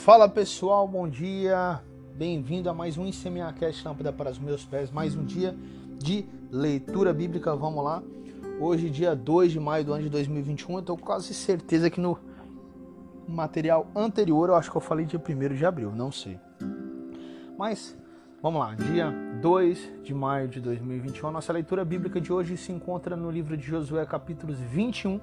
Fala pessoal, bom dia, bem-vindo a mais um ICMAcast Lâmpada para os meus pés, mais um dia de leitura bíblica, vamos lá. Hoje, dia 2 de maio do ano de 2021, eu tô quase certeza que no material anterior eu acho que eu falei dia 1 de abril, não sei. Mas, vamos lá, dia 2 de maio de 2021, a nossa leitura bíblica de hoje se encontra no livro de Josué, capítulos 21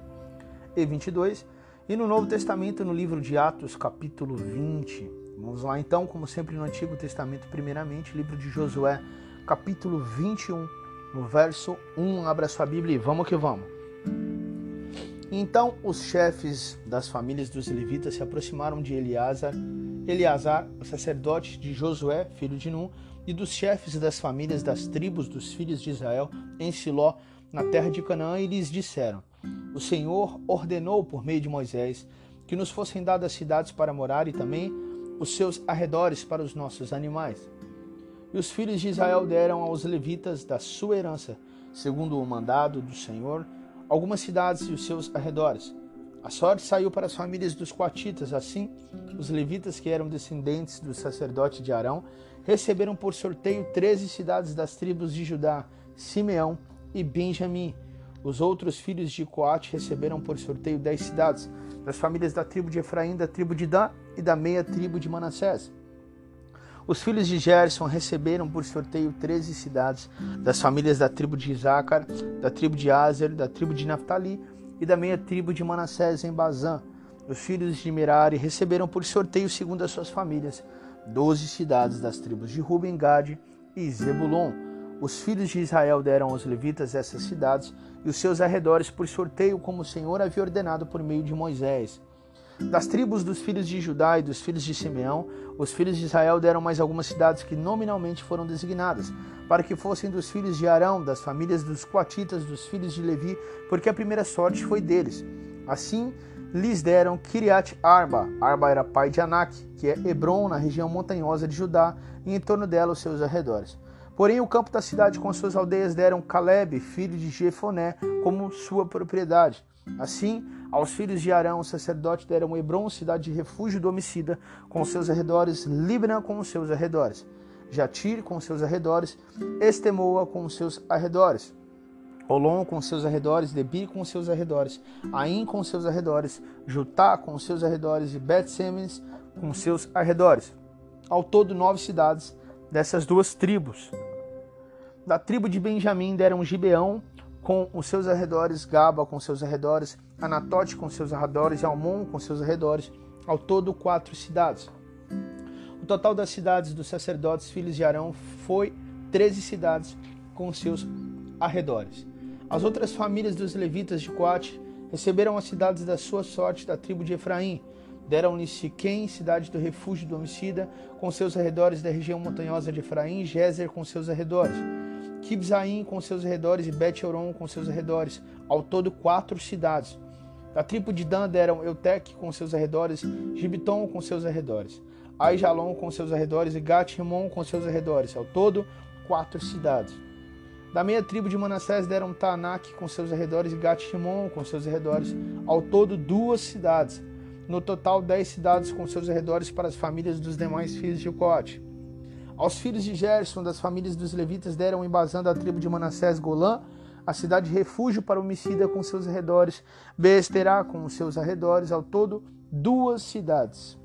e 22 e no Novo Testamento, no livro de Atos, capítulo 20. Vamos lá então, como sempre no Antigo Testamento, primeiramente, livro de Josué, capítulo 21, no verso 1. Abra sua Bíblia e vamos que vamos. Então os chefes das famílias dos levitas se aproximaram de Eleazar, Eleazar, o sacerdote de Josué, filho de Num, e dos chefes das famílias das tribos dos filhos de Israel em Siló, na terra de Canaã, e lhes disseram: o Senhor ordenou por meio de Moisés que nos fossem dadas cidades para morar e também os seus arredores para os nossos animais. E os filhos de Israel deram aos levitas da sua herança, segundo o mandado do Senhor, algumas cidades e os seus arredores. A sorte saiu para as famílias dos coatitas, assim, os levitas que eram descendentes do sacerdote de Arão receberam por sorteio treze cidades das tribos de Judá, Simeão e Benjamim, os outros filhos de Coate receberam por sorteio dez cidades, das famílias da tribo de Efraim, da tribo de Dan e da meia tribo de Manassés. Os filhos de Gerson receberam por sorteio treze cidades, das famílias da tribo de Isaacar, da tribo de Azer, da tribo de Naphtali e da meia tribo de Manassés em Bazã. Os filhos de Merari receberam por sorteio, segundo as suas famílias, doze cidades das tribos de Ruben, Gade e Zebulon. Os filhos de Israel deram aos levitas essas cidades e os seus arredores por sorteio, como o Senhor havia ordenado por meio de Moisés. Das tribos dos filhos de Judá e dos filhos de Simeão, os filhos de Israel deram mais algumas cidades que nominalmente foram designadas, para que fossem dos filhos de Arão, das famílias dos Coatitas, dos filhos de Levi, porque a primeira sorte foi deles. Assim, lhes deram Kiriat Arba. Arba era pai de Anak, que é Hebron, na região montanhosa de Judá, e em torno dela os seus arredores. Porém, o campo da cidade com as suas aldeias deram Caleb, filho de Jefoné, como sua propriedade. Assim, aos filhos de Arão, o sacerdote, deram Hebron, cidade de refúgio do homicida, com seus arredores, Libna com seus arredores, Jatir com seus arredores, Estemoa com seus arredores, Olom com seus arredores, Debir com seus arredores, Aim com seus arredores, Jutá com seus arredores. E Bet-Semes com seus arredores. Ao todo, nove cidades dessas duas tribos. Da tribo de Benjamim deram Gibeão, com os seus arredores, Gaba com seus arredores, Anatote com seus arredores e Almon com seus arredores, ao todo quatro cidades. O total das cidades dos sacerdotes filhos de Arão foi treze cidades com seus arredores. As outras famílias dos levitas de Coate receberam as cidades da sua sorte da tribo de Efraim. Deram-lhe Siquém, cidade do refúgio do homicida, com seus arredores da região montanhosa de Efraim, Gézer com seus arredores. Kibzaim com seus arredores e Bet-Horon com seus arredores, ao todo quatro cidades. Da tribo de Dan deram Eutec com seus arredores, Gibiton com seus arredores, Aijalon com seus arredores e Gat-Rimon com seus arredores, ao todo quatro cidades. Da meia tribo de Manassés deram Tanak com seus arredores e Gat-Rimon com seus arredores, ao todo duas cidades. No total, dez cidades com seus arredores para as famílias dos demais filhos de Coate. Aos filhos de Gerson, das famílias dos levitas, deram embasando a tribo de Manassés Golã, a cidade de refúgio para homicida com seus arredores, Beesterá com os seus arredores, ao todo duas cidades.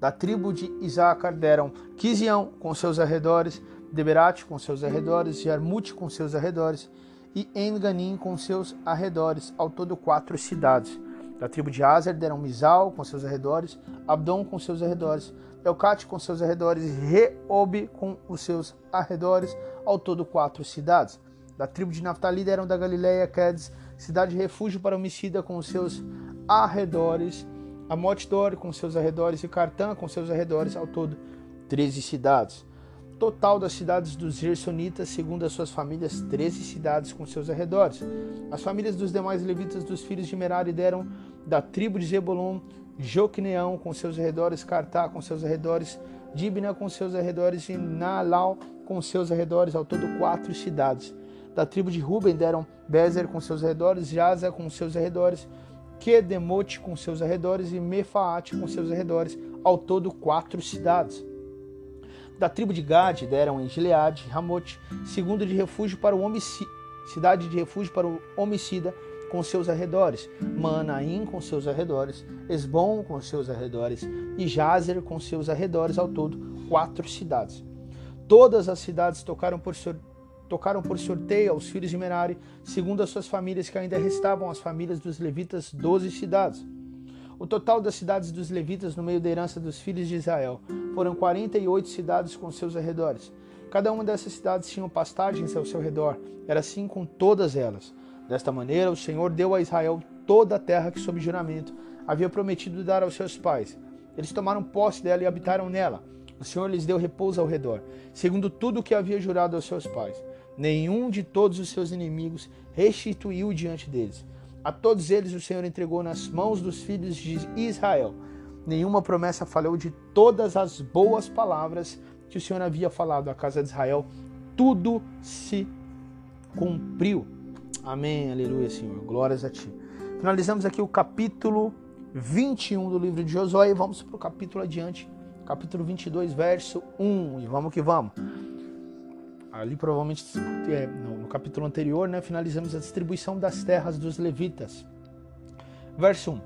Da tribo de Isacar deram Quisião com seus arredores, Deberate com seus arredores, Jarmute com seus arredores e Enganim com seus arredores, ao todo quatro cidades. Da tribo de Azer deram Misal com seus arredores, Abdon com seus arredores, Elcate com seus arredores Reob com os seus arredores, ao todo quatro cidades. Da tribo de Naftali deram da Galileia Quedes, cidade de refúgio para homicida com os seus arredores, Amotdor com seus arredores e Cartã com seus arredores, ao todo treze cidades. Total das cidades dos Gersonitas, segundo as suas famílias, treze cidades com seus arredores. As famílias dos demais levitas dos filhos de Merari deram da tribo de Zebulon Joqueneão com seus arredores, Cartá com seus arredores, Dibna com seus arredores e Nalau com seus arredores, ao todo quatro cidades. Da tribo de Ruben deram Bezer com seus arredores, Jaza com seus arredores, Kedemote com seus arredores e Mefaate com seus arredores, ao todo quatro cidades. Da tribo de Gad deram em Gileade, Ramote, segundo de refúgio para o homicida, cidade de refúgio para o homicida, com seus arredores, Manaim com seus arredores, Esbom com seus arredores e Jazer com seus arredores, ao todo quatro cidades. Todas as cidades tocaram por, tocaram por sorteio aos filhos de Merari, segundo as suas famílias que ainda restavam as famílias dos levitas, doze cidades. O total das cidades dos levitas no meio da herança dos filhos de Israel foram 48 cidades com seus arredores. Cada uma dessas cidades tinha pastagens ao seu redor, era assim com todas elas. Desta maneira, o Senhor deu a Israel toda a terra que, sob juramento, havia prometido dar aos seus pais. Eles tomaram posse dela e habitaram nela. O Senhor lhes deu repouso ao redor, segundo tudo o que havia jurado aos seus pais. Nenhum de todos os seus inimigos restituiu diante deles. A todos eles o Senhor entregou nas mãos dos filhos de Israel. Nenhuma promessa falhou de todas as boas palavras que o Senhor havia falado à casa de Israel. Tudo se cumpriu. Amém, aleluia, Senhor. Glórias a Ti. Finalizamos aqui o capítulo 21 do livro de Josué e vamos para o capítulo adiante, capítulo 22, verso 1. E vamos que vamos. Ali provavelmente é, no, capítulo anterior, né, finalizamos a distribuição das terras dos levitas. Verso 1.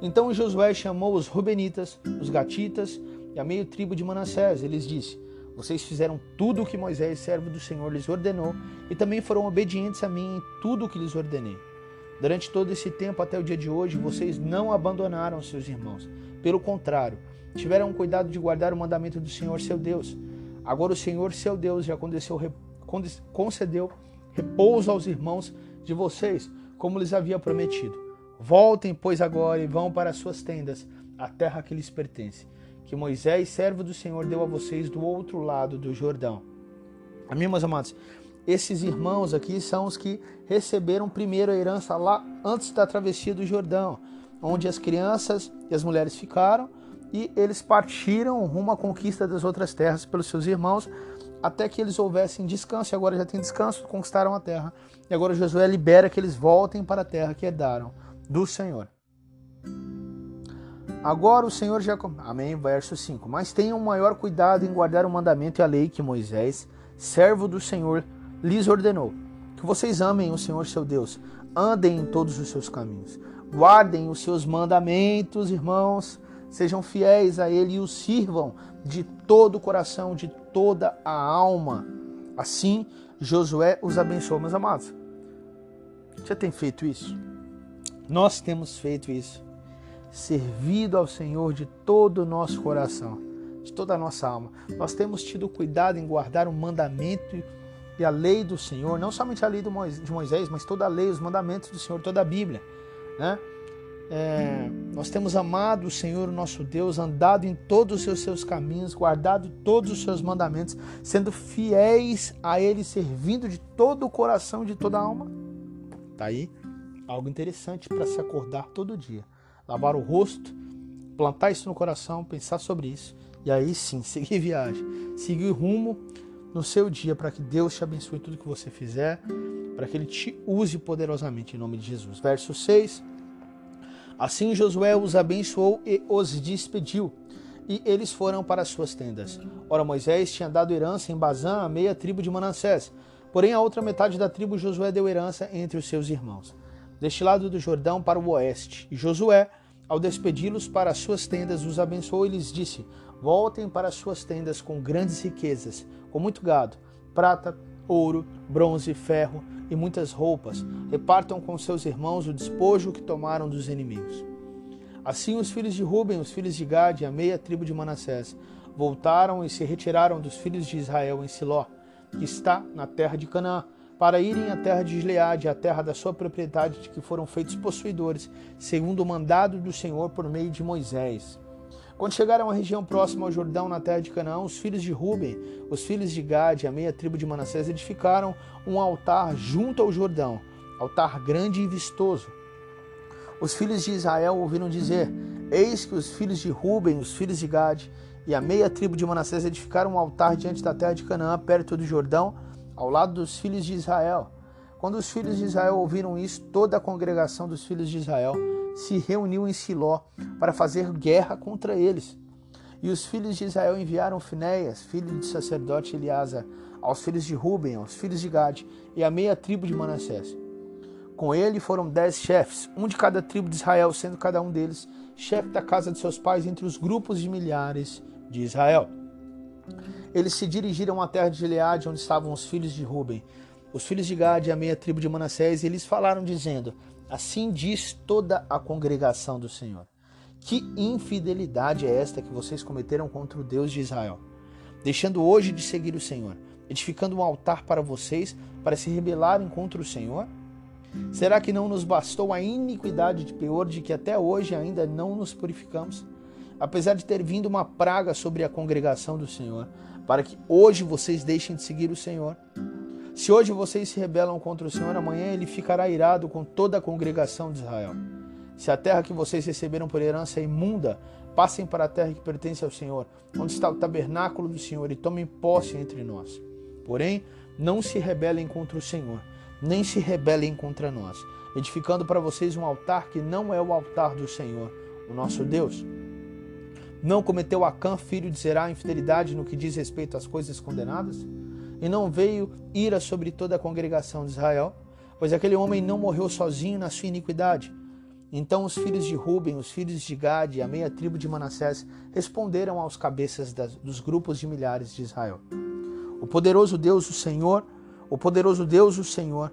Então Josué chamou os Rubenitas, os Gatitas e a meio tribo de Manassés. Eles disse: vocês fizeram tudo o que Moisés, servo do Senhor, lhes ordenou e também foram obedientes a mim em tudo o que lhes ordenei. Durante todo esse tempo até o dia de hoje, vocês não abandonaram seus irmãos. Pelo contrário, tiveram cuidado de guardar o mandamento do Senhor, seu Deus. Agora o Senhor, seu Deus, já concedeu repouso aos irmãos de vocês, como lhes havia prometido. Voltem, pois, agora e vão para as suas tendas, a terra que lhes pertence, que Moisés, servo do Senhor, deu a vocês do outro lado do Jordão. Amém, meus amados? Esses irmãos aqui são os que receberam primeiro a herança lá antes da travessia do Jordão, onde as crianças e as mulheres ficaram e eles partiram rumo à conquista das outras terras pelos seus irmãos, até que eles houvessem descanso, e agora já tem descanso, conquistaram a terra. E agora Josué libera que eles voltem para a terra que herdaram do Senhor. Agora o Senhor já. Amém. Verso 5. Mas tenham maior cuidado em guardar o mandamento e a lei que Moisés, servo do Senhor, lhes ordenou. Que vocês amem o Senhor seu Deus, andem em todos os seus caminhos, guardem os seus mandamentos, irmãos, sejam fiéis a Ele e o sirvam de todo o coração, de toda a alma. Assim, Josué os abençoou, meus amados. Você tem feito isso? Nós temos feito isso. Servido ao Senhor de todo o nosso coração, de toda a nossa alma. Nós temos tido cuidado em guardar o mandamento e a lei do Senhor, não somente a lei de Moisés, mas toda a lei, os mandamentos do Senhor, toda a Bíblia. Né? É, nós temos amado o Senhor, o nosso Deus, andado em todos os seus caminhos, guardado todos os seus mandamentos, sendo fiéis a Ele, servindo de todo o coração, de toda a alma. Tá aí algo interessante para se acordar todo dia. Lavar o rosto, plantar isso no coração, pensar sobre isso e aí sim seguir viagem, seguir rumo no seu dia para que Deus te abençoe tudo que você fizer, para que Ele te use poderosamente em nome de Jesus. Verso 6. Assim Josué os abençoou e os despediu, e eles foram para as suas tendas. Ora, Moisés tinha dado herança em Bazã a meia tribo de Manassés, porém a outra metade da tribo Josué deu herança entre os seus irmãos. Deste lado do Jordão para o oeste, e Josué, ao despedi-los para as suas tendas, os abençoou e lhes disse: Voltem para as suas tendas com grandes riquezas, com muito gado, prata, ouro, bronze, ferro, e muitas roupas, repartam com seus irmãos o despojo que tomaram dos inimigos. Assim os filhos de Ruben, os filhos de Gad e a meia tribo de Manassés voltaram e se retiraram dos filhos de Israel em Siló, que está na terra de Canaã, para irem à terra de Gileade, a terra da sua propriedade, de que foram feitos possuidores, segundo o mandado do Senhor por meio de Moisés. Quando chegaram à região próxima ao Jordão, na terra de Canaã, os filhos de Ruben, os filhos de Gad e a meia tribo de Manassés edificaram um altar junto ao Jordão, altar grande e vistoso. Os filhos de Israel ouviram dizer: Eis que os filhos de Ruben, os filhos de Gad e a meia tribo de Manassés edificaram um altar diante da terra de Canaã, perto do Jordão, ao lado dos filhos de Israel. Quando os filhos de Israel ouviram isso, toda a congregação dos filhos de Israel se reuniu em Siló para fazer guerra contra eles. E os filhos de Israel enviaram Finéias, filho do sacerdote Eliasa, aos filhos de Ruben, aos filhos de Gade e à meia tribo de Manassés. Com ele foram dez chefes, um de cada tribo de Israel, sendo cada um deles chefe da casa de seus pais entre os grupos de milhares de Israel. Eles se dirigiram à terra de Gileade, onde estavam os filhos de Ruben, os filhos de Gade e a meia tribo de Manassés, e eles falaram, dizendo: Assim diz toda a congregação do Senhor. Que infidelidade é esta que vocês cometeram contra o Deus de Israel, deixando hoje de seguir o Senhor, edificando um altar para vocês para se rebelarem contra o Senhor? Será que não nos bastou a iniquidade de pior de que até hoje ainda não nos purificamos? Apesar de ter vindo uma praga sobre a congregação do Senhor, para que hoje vocês deixem de seguir o Senhor. Se hoje vocês se rebelam contra o Senhor, amanhã ele ficará irado com toda a congregação de Israel. Se a terra que vocês receberam por herança é imunda, passem para a terra que pertence ao Senhor, onde está o tabernáculo do Senhor, e tomem posse entre nós. Porém, não se rebelem contra o Senhor, nem se rebelem contra nós, edificando para vocês um altar que não é o altar do Senhor, o nosso Deus. Não cometeu Acã, filho de Zerá, infidelidade no que diz respeito às coisas condenadas? e não veio ira sobre toda a congregação de Israel, pois aquele homem não morreu sozinho na sua iniquidade. Então os filhos de Ruben, os filhos de Gad e a meia tribo de Manassés responderam aos cabeças das, dos grupos de milhares de Israel. O poderoso Deus, o Senhor, o poderoso Deus, o Senhor,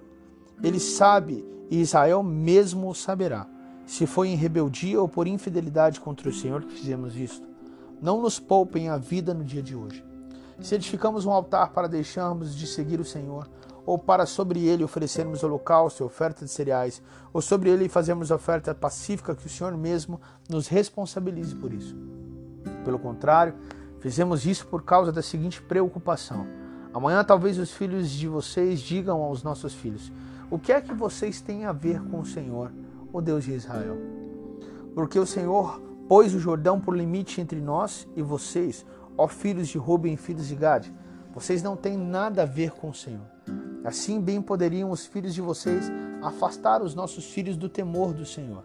ele sabe e Israel mesmo o saberá, se foi em rebeldia ou por infidelidade contra o Senhor que fizemos isto. Não nos poupem a vida no dia de hoje. Se edificamos um altar para deixarmos de seguir o Senhor, ou para sobre ele oferecermos holocausto e oferta de cereais, ou sobre ele fazermos oferta pacífica, que o Senhor mesmo nos responsabilize por isso. Pelo contrário, fizemos isso por causa da seguinte preocupação. Amanhã talvez os filhos de vocês digam aos nossos filhos: O que é que vocês têm a ver com o Senhor, o Deus de Israel? Porque o Senhor pôs o Jordão por limite entre nós e vocês, ó filhos de Ruben e filhos de Gade. Vocês não têm nada a ver com o Senhor. Assim bem poderiam os filhos de vocês afastar os nossos filhos do temor do Senhor.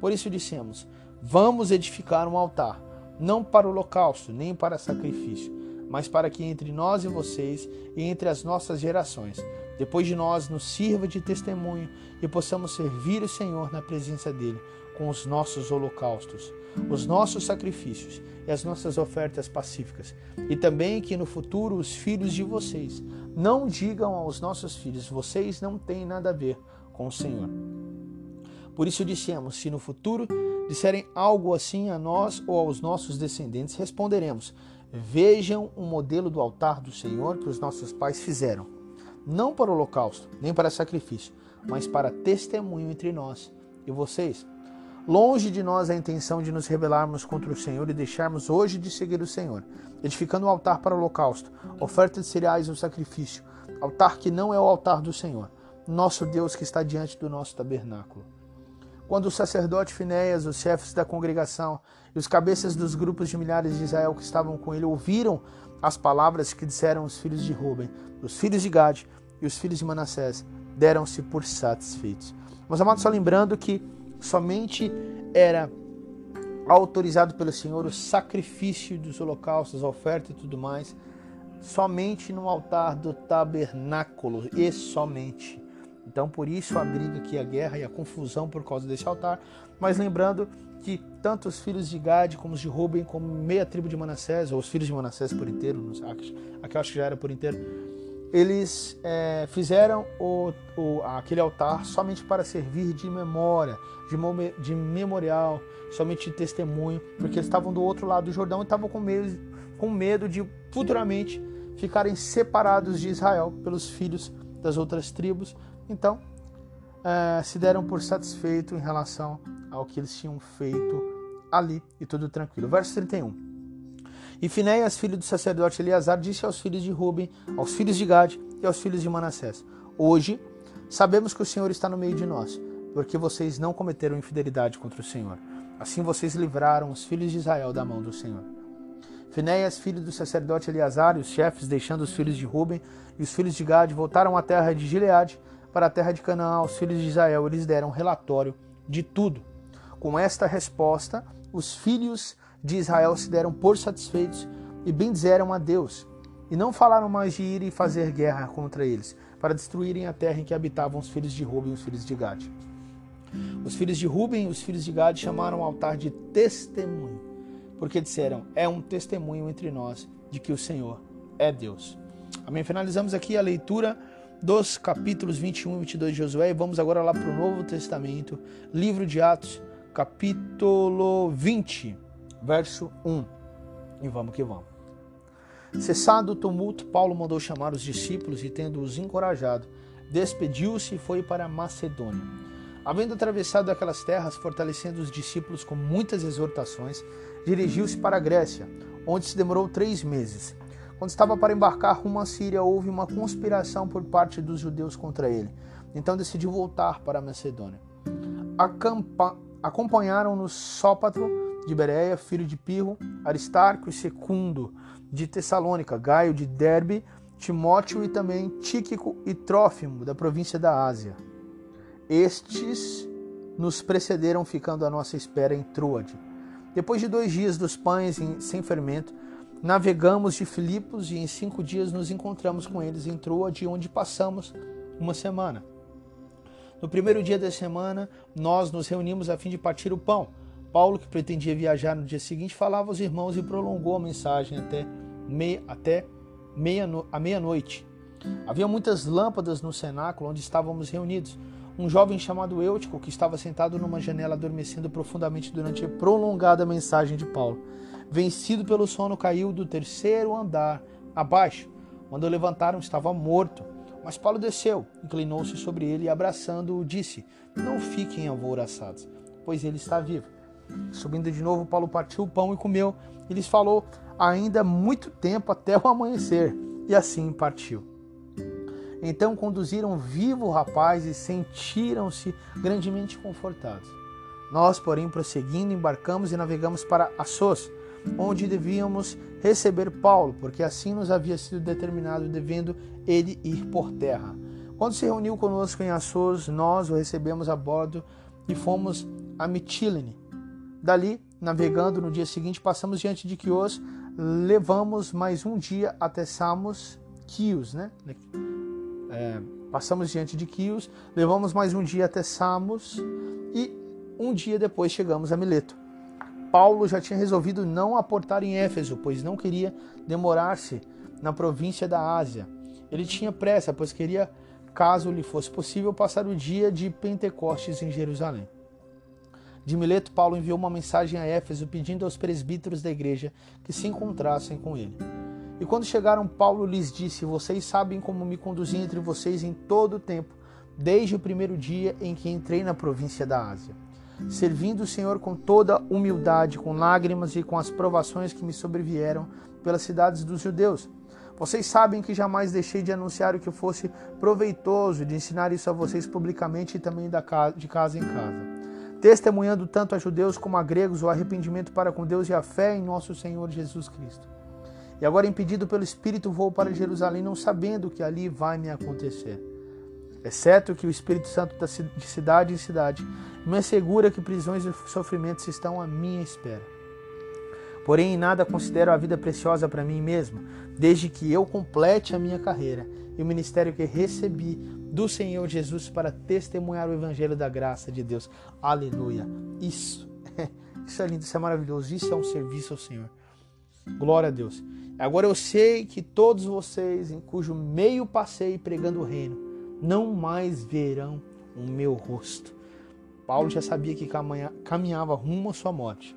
Por isso dissemos: Vamos edificar um altar, não para o holocausto, nem para sacrifício, mas para que entre nós e vocês e entre as nossas gerações, depois de nós, nos sirva de testemunho e possamos servir o Senhor na presença dele com os nossos holocaustos, os nossos sacrifícios e as nossas ofertas pacíficas. E também que no futuro os filhos de vocês não digam aos nossos filhos: vocês não têm nada a ver com o Senhor. Por isso dissemos: se no futuro disserem algo assim a nós ou aos nossos descendentes, responderemos: vejam o modelo do altar do Senhor que os nossos pais fizeram, não para o holocausto, nem para sacrifício, mas para testemunho entre nós e vocês. Longe de nós a intenção de nos rebelarmos contra o Senhor e deixarmos hoje de seguir o Senhor, edificando um altar para o holocausto, oferta de cereais ou sacrifício, altar que não é o altar do Senhor, nosso Deus que está diante do nosso tabernáculo. Quando o sacerdote Finéias, os chefes da congregação e os cabeças dos grupos de milhares de Israel que estavam com ele ouviram as palavras que disseram os filhos de Ruben, os filhos de Gade e os filhos de Manassés, deram-se por satisfeitos. Meus amados, só lembrando que somente era autorizado pelo Senhor o sacrifício dos holocaustos, a oferta e tudo mais, somente no altar do tabernáculo, e somente. Então, por isso a briga aqui, a guerra e a confusão por causa desse altar. Mas lembrando que tanto os filhos de Gade como os de Ruben, como meia tribo de Manassés, ou os filhos de Manassés por inteiro, aqui acho que já era por inteiro, eles é, fizeram o, o, aquele altar somente para servir de memória, de, de memorial, somente de testemunho, porque eles estavam do outro lado do Jordão e estavam com medo, com medo de futuramente ficarem separados de Israel pelos filhos das outras tribos. Então, é, se deram por satisfeito em relação ao que eles tinham feito ali e tudo tranquilo. Verso 31. E Finéias, filho do sacerdote Eleazar, disse aos filhos de Ruben, aos filhos de Gade e aos filhos de Manassés: Hoje sabemos que o Senhor está no meio de nós, porque vocês não cometeram infidelidade contra o Senhor. Assim vocês livraram os filhos de Israel da mão do Senhor. Finéias, filho do sacerdote Eleazar, e os chefes, deixando os filhos de Ruben e os filhos de Gade, voltaram à terra de Gileade para a terra de Canaã aos filhos de Israel. Eles deram relatório de tudo. Com esta resposta, os filhos de Israel se deram por satisfeitos e bendizeram a Deus, e não falaram mais de ir e fazer guerra contra eles, para destruírem a terra em que habitavam os filhos de Ruben e os filhos de Gade. Os filhos de Ruben e os filhos de Gade chamaram o altar de testemunho, porque disseram: é um testemunho entre nós de que o Senhor é Deus. Amém. Finalizamos aqui a leitura dos capítulos 21 e 22 de Josué e vamos agora lá para o Novo Testamento, livro de Atos, capítulo 20 verso 1. E vamos que vamos. Cessado o tumulto, Paulo mandou chamar os discípulos e, tendo-os encorajado, despediu-se e foi para Macedônia. Havendo atravessado aquelas terras, fortalecendo os discípulos com muitas exortações, dirigiu-se para a Grécia, onde se demorou três meses. Quando estava para embarcar rumo à Síria, houve uma conspiração por parte dos judeus contra ele. Então decidiu voltar para a Macedônia. Acompanharam-no Sópatro, de Bereia, filho de Pirro, Aristarco e Secundo, de Tessalônica, Gaio de Derbe, Timóteo e também Tíquico e Trófimo, da província da Ásia. Estes nos precederam, ficando à nossa espera em Troade. Depois de dois dias dos pães sem fermento, navegamos de Filipos e em cinco dias nos encontramos com eles em Troade, onde passamos uma semana. No primeiro dia da semana, nós nos reunimos a fim de partir o pão. Paulo, que pretendia viajar no dia seguinte, falava aos irmãos e prolongou a mensagem até, meia, até meia no, a meia-noite. Havia muitas lâmpadas no cenáculo onde estávamos reunidos. Um jovem chamado Eutico, que estava sentado numa janela adormecendo profundamente durante a prolongada mensagem de Paulo, vencido pelo sono, caiu do terceiro andar abaixo. Quando o levantaram, estava morto. Mas Paulo desceu, inclinou-se sobre ele e, abraçando-o, disse: Não fiquem alvoroçados, pois ele está vivo. Subindo de novo, Paulo partiu o pão e comeu. E lhes falou ainda muito tempo até o amanhecer, e assim partiu. Então conduziram vivo o rapaz e sentiram-se grandemente confortados. Nós, porém, prosseguindo, embarcamos e navegamos para Assos, onde devíamos receber Paulo, porque assim nos havia sido determinado, devendo ele ir por terra. Quando se reuniu conosco em Assos, nós o recebemos a bordo e fomos a Mitilene. Dali, navegando no dia seguinte, passamos diante de Quios, levamos mais um dia até Samos, Quios, né? É, passamos diante de Quios, levamos mais um dia até Samos e um dia depois chegamos a Mileto. Paulo já tinha resolvido não aportar em Éfeso, pois não queria demorar-se na província da Ásia. Ele tinha pressa, pois queria, caso lhe fosse possível, passar o dia de Pentecostes em Jerusalém. De Mileto, Paulo enviou uma mensagem a Éfeso pedindo aos presbíteros da igreja que se encontrassem com ele. E quando chegaram, Paulo lhes disse: Vocês sabem como me conduzi entre vocês em todo o tempo, desde o primeiro dia em que entrei na província da Ásia servindo o Senhor com toda humildade, com lágrimas e com as provações que me sobrevieram pelas cidades dos judeus. Vocês sabem que jamais deixei de anunciar o que fosse proveitoso, de ensinar isso a vocês publicamente e também de casa em casa. Testemunhando tanto a judeus como a gregos o arrependimento para com Deus e a fé em nosso Senhor Jesus Cristo. E agora, impedido pelo Espírito, vou para Jerusalém, não sabendo o que ali vai me acontecer exceto que o Espírito Santo de cidade em cidade me assegura que prisões e sofrimentos estão à minha espera. Porém, em nada considero a vida preciosa para mim mesmo, desde que eu complete a minha carreira e o ministério que recebi do Senhor Jesus para testemunhar o evangelho da graça de Deus. Aleluia. Isso, isso é lindo, isso é maravilhoso, isso é um serviço ao Senhor. Glória a Deus. Agora eu sei que todos vocês, em cujo meio passei pregando o reino, não mais verão o meu rosto. Paulo já sabia que caminhava rumo à sua morte.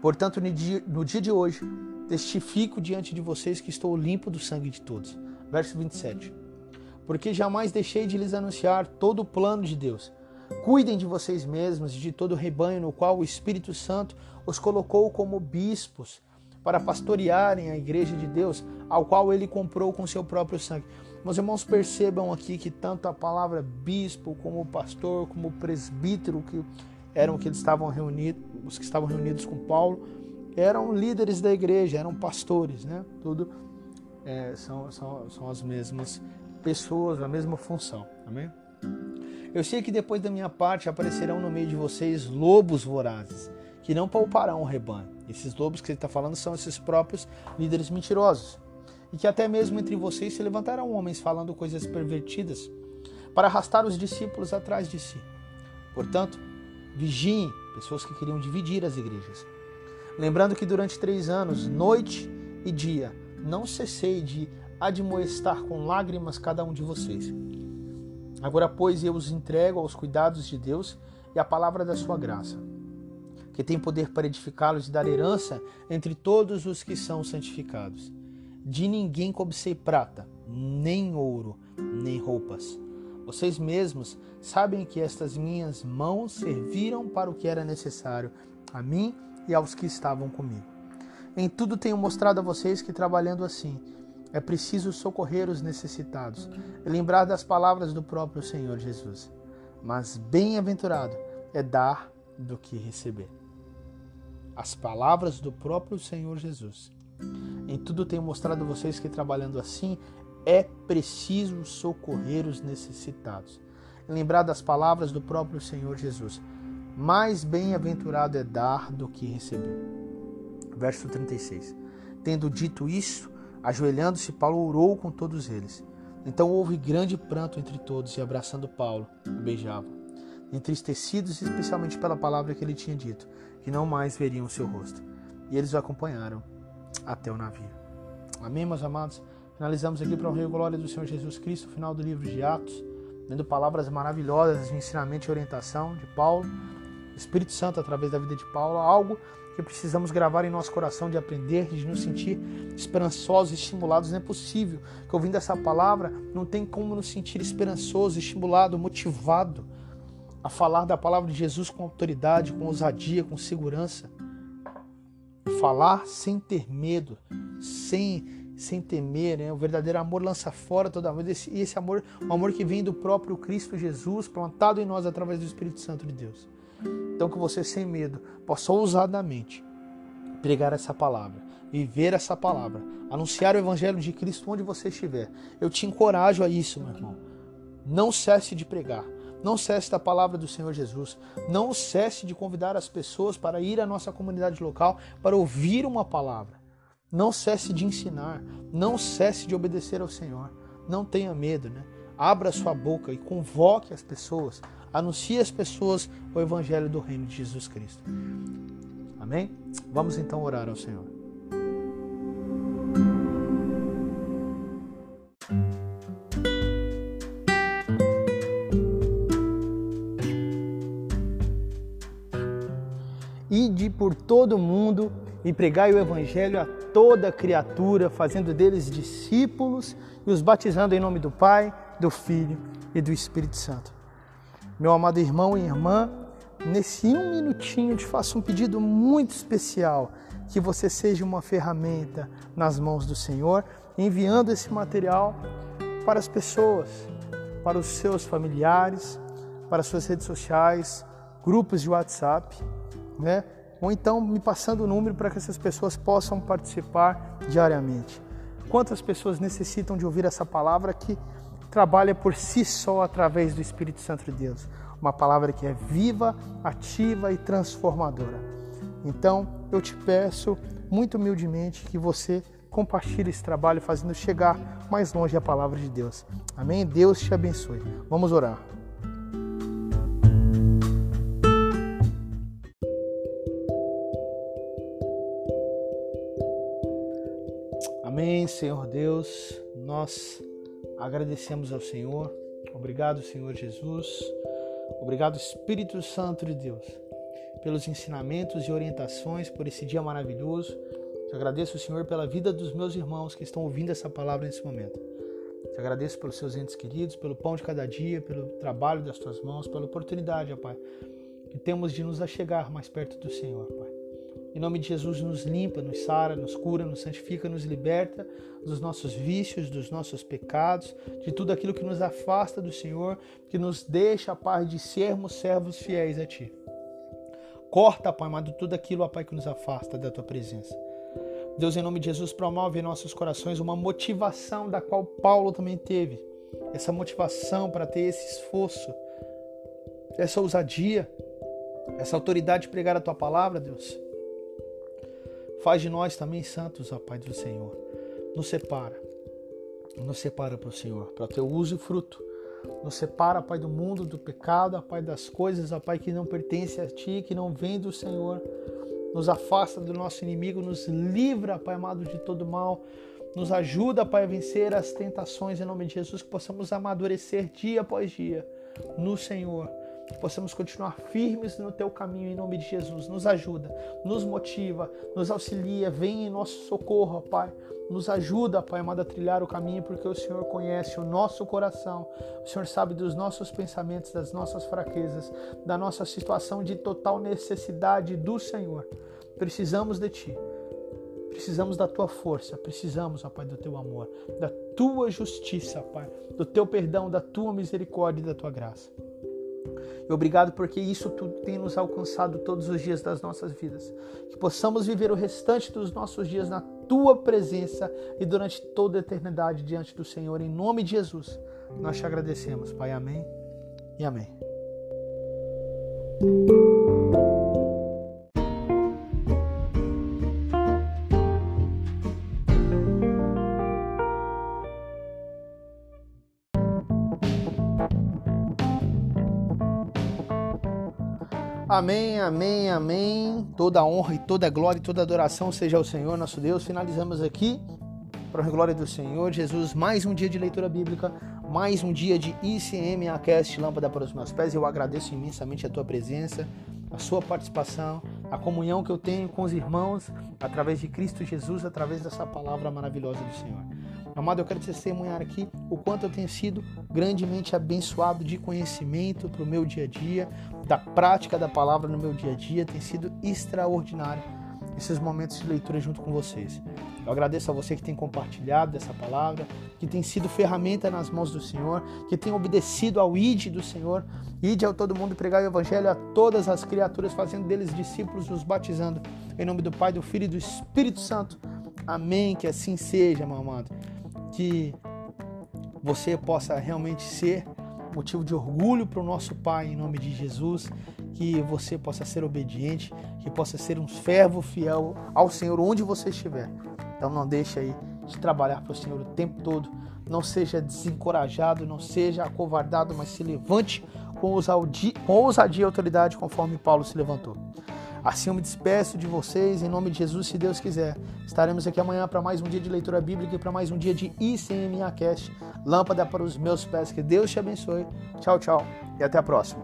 Portanto, no dia, de hoje, testifico diante de vocês que estou limpo do sangue de todos. Verso 27. Porque jamais deixei de lhes anunciar todo o plano de Deus. Cuidem de vocês mesmos e de todo o rebanho no qual o Espírito Santo os colocou como bispos para pastorearem a igreja de Deus, ao qual ele comprou com seu próprio sangue. Meus irmãos, percebam aqui que tanto a palavra bispo, como pastor, como presbítero, que eram que eles estavam reunidos, os que estavam reunidos com Paulo, eram líderes da igreja, eram pastores, né? Tudo é, são, são, são as mesmas pessoas, a mesma função. Amém? Eu sei que depois da minha parte aparecerão no meio de vocês lobos vorazes, que não pouparão o rebanho. Esses lobos que ele está falando são esses próprios líderes mentirosos e que até mesmo entre vocês se levantarão homens falando coisas pervertidas para arrastar os discípulos atrás de si. Portanto, vigiem pessoas que queriam dividir as igrejas. Lembrando que durante três anos, noite e dia, não cessei de admoestar com lágrimas cada um de vocês. Agora, pois, eu os entrego aos cuidados de Deus e à palavra da sua graça, que tem poder para edificá-los e dar herança entre todos os que são santificados. De ninguém cobicei prata, nem ouro, nem roupas. Vocês mesmos sabem que estas minhas mãos serviram para o que era necessário a mim e aos que estavam comigo. Em tudo tenho mostrado a vocês que trabalhando assim é preciso socorrer os necessitados e lembrar das palavras do próprio Senhor Jesus. Mas bem-aventurado é dar do que receber. As palavras do próprio Senhor Jesus. Em tudo tenho mostrado a vocês que trabalhando assim é preciso socorrer os necessitados. lembrar das palavras do próprio Senhor Jesus. Mais bem-aventurado é dar do que receber. Verso 36. Tendo dito isso, ajoelhando-se, Paulo orou com todos eles. Então houve grande pranto entre todos, e abraçando Paulo, o beijava, entristecidos especialmente pela palavra que ele tinha dito, que não mais veriam o seu rosto. E eles o acompanharam até o navio. Amém, meus amados? Finalizamos aqui para o Rio Glória do Senhor Jesus Cristo, final do livro de Atos, lendo palavras maravilhosas de ensinamento e orientação de Paulo. Espírito Santo através da vida de Paulo, algo que precisamos gravar em nosso coração de aprender, de nos sentir esperançosos, estimulados. Não é possível que ouvindo essa palavra não tem como nos sentir esperançoso, estimulado, motivado a falar da palavra de Jesus com autoridade, com ousadia, com segurança. Falar sem ter medo, sem sem temer, né? O verdadeiro amor lança fora toda vez e esse amor, um amor que vem do próprio Cristo Jesus, plantado em nós através do Espírito Santo de Deus. Então que você sem medo possa ousadamente pregar essa palavra, viver essa palavra, anunciar o evangelho de Cristo onde você estiver. Eu te encorajo a isso, meu irmão. Não cesse de pregar. Não cesse da palavra do Senhor Jesus. Não cesse de convidar as pessoas para ir à nossa comunidade local para ouvir uma palavra. Não cesse de ensinar. Não cesse de obedecer ao Senhor. Não tenha medo, né? Abra sua boca e convoque as pessoas. Anuncie às pessoas o evangelho do reino de Jesus Cristo. Amém? Vamos então orar ao Senhor. Todo mundo e pregai o Evangelho a toda criatura, fazendo deles discípulos e os batizando em nome do Pai, do Filho e do Espírito Santo. Meu amado irmão e irmã, nesse um minutinho te faço um pedido muito especial, que você seja uma ferramenta nas mãos do Senhor, enviando esse material para as pessoas, para os seus familiares, para as suas redes sociais, grupos de WhatsApp né? Ou então me passando o número para que essas pessoas possam participar diariamente. Quantas pessoas necessitam de ouvir essa palavra que trabalha por si só através do Espírito Santo de Deus? Uma palavra que é viva, ativa e transformadora. Então, eu te peço muito humildemente que você compartilhe esse trabalho, fazendo chegar mais longe a palavra de Deus. Amém? Deus te abençoe. Vamos orar. Amém, Senhor Deus. Nós agradecemos ao Senhor. Obrigado, Senhor Jesus. Obrigado, Espírito Santo de Deus, pelos ensinamentos e orientações, por esse dia maravilhoso. Te agradeço, Senhor, pela vida dos meus irmãos que estão ouvindo essa palavra nesse momento. Te agradeço pelos seus entes queridos, pelo pão de cada dia, pelo trabalho das tuas mãos, pela oportunidade, ó Pai, que temos de nos achegar mais perto do Senhor, Pai. Em nome de Jesus, nos limpa, nos sara, nos cura, nos santifica, nos liberta dos nossos vícios, dos nossos pecados, de tudo aquilo que nos afasta do Senhor, que nos deixa, Pai, de sermos servos fiéis a Ti. Corta, Pai amado, tudo aquilo, Pai, que nos afasta da Tua presença. Deus, em nome de Jesus, promove em nossos corações uma motivação da qual Paulo também teve. Essa motivação para ter esse esforço, essa ousadia, essa autoridade de pregar a Tua palavra, Deus. Faz de nós também santos, ó Pai do Senhor. Nos separa. Nos separa para o Senhor, para o teu uso e fruto. Nos separa, Pai, do mundo, do pecado, ó Pai, das coisas, ó Pai, que não pertencem a Ti, que não vêm do Senhor. Nos afasta do nosso inimigo, nos livra, Pai amado, de todo mal. Nos ajuda, Pai, a vencer as tentações em nome de Jesus, que possamos amadurecer dia após dia no Senhor que possamos continuar firmes no teu caminho em nome de Jesus. Nos ajuda, nos motiva, nos auxilia, vem em nosso socorro, Pai. Nos ajuda, Pai amado, a trilhar o caminho, porque o Senhor conhece o nosso coração. O Senhor sabe dos nossos pensamentos, das nossas fraquezas, da nossa situação de total necessidade do Senhor. Precisamos de Ti. Precisamos da tua força, precisamos, ó Pai, do teu amor, da tua justiça, Pai, do teu perdão, da tua misericórdia e da tua graça. E obrigado porque isso tudo tem nos alcançado todos os dias das nossas vidas. Que possamos viver o restante dos nossos dias na tua presença e durante toda a eternidade diante do Senhor. Em nome de Jesus, nós te agradecemos, Pai. Amém e amém. Amém, amém, amém. Toda honra e toda glória e toda adoração seja ao Senhor nosso Deus. Finalizamos aqui, para a glória do Senhor Jesus, mais um dia de leitura bíblica, mais um dia de ICMAcast Lâmpada para os meus pés. Eu agradeço imensamente a tua presença, a sua participação, a comunhão que eu tenho com os irmãos através de Cristo Jesus, através dessa palavra maravilhosa do Senhor. Amado, eu quero testemunhar aqui o quanto eu tenho sido grandemente abençoado de conhecimento para o meu dia a dia, da prática da palavra no meu dia a dia, tem sido extraordinário esses momentos de leitura junto com vocês. Eu agradeço a você que tem compartilhado essa palavra, que tem sido ferramenta nas mãos do Senhor, que tem obedecido ao ID do Senhor. ID ao todo mundo pregar o evangelho a todas as criaturas, fazendo deles discípulos, os batizando. Em nome do Pai, do Filho e do Espírito Santo. Amém. Que assim seja, meu amado. Que você possa realmente ser motivo de orgulho para o nosso Pai, em nome de Jesus, que você possa ser obediente, que possa ser um servo fiel ao Senhor onde você estiver. Então não deixe aí de trabalhar para o Senhor o tempo todo, não seja desencorajado, não seja acovardado, mas se levante com ousadia, e autoridade, conforme Paulo se levantou. Assim eu me despeço de vocês, em nome de Jesus, se Deus quiser. Estaremos aqui amanhã para mais um dia de leitura bíblica e para mais um dia de ICMA Cast, lâmpada para os meus pés. Que Deus te abençoe. Tchau, tchau e até a próxima.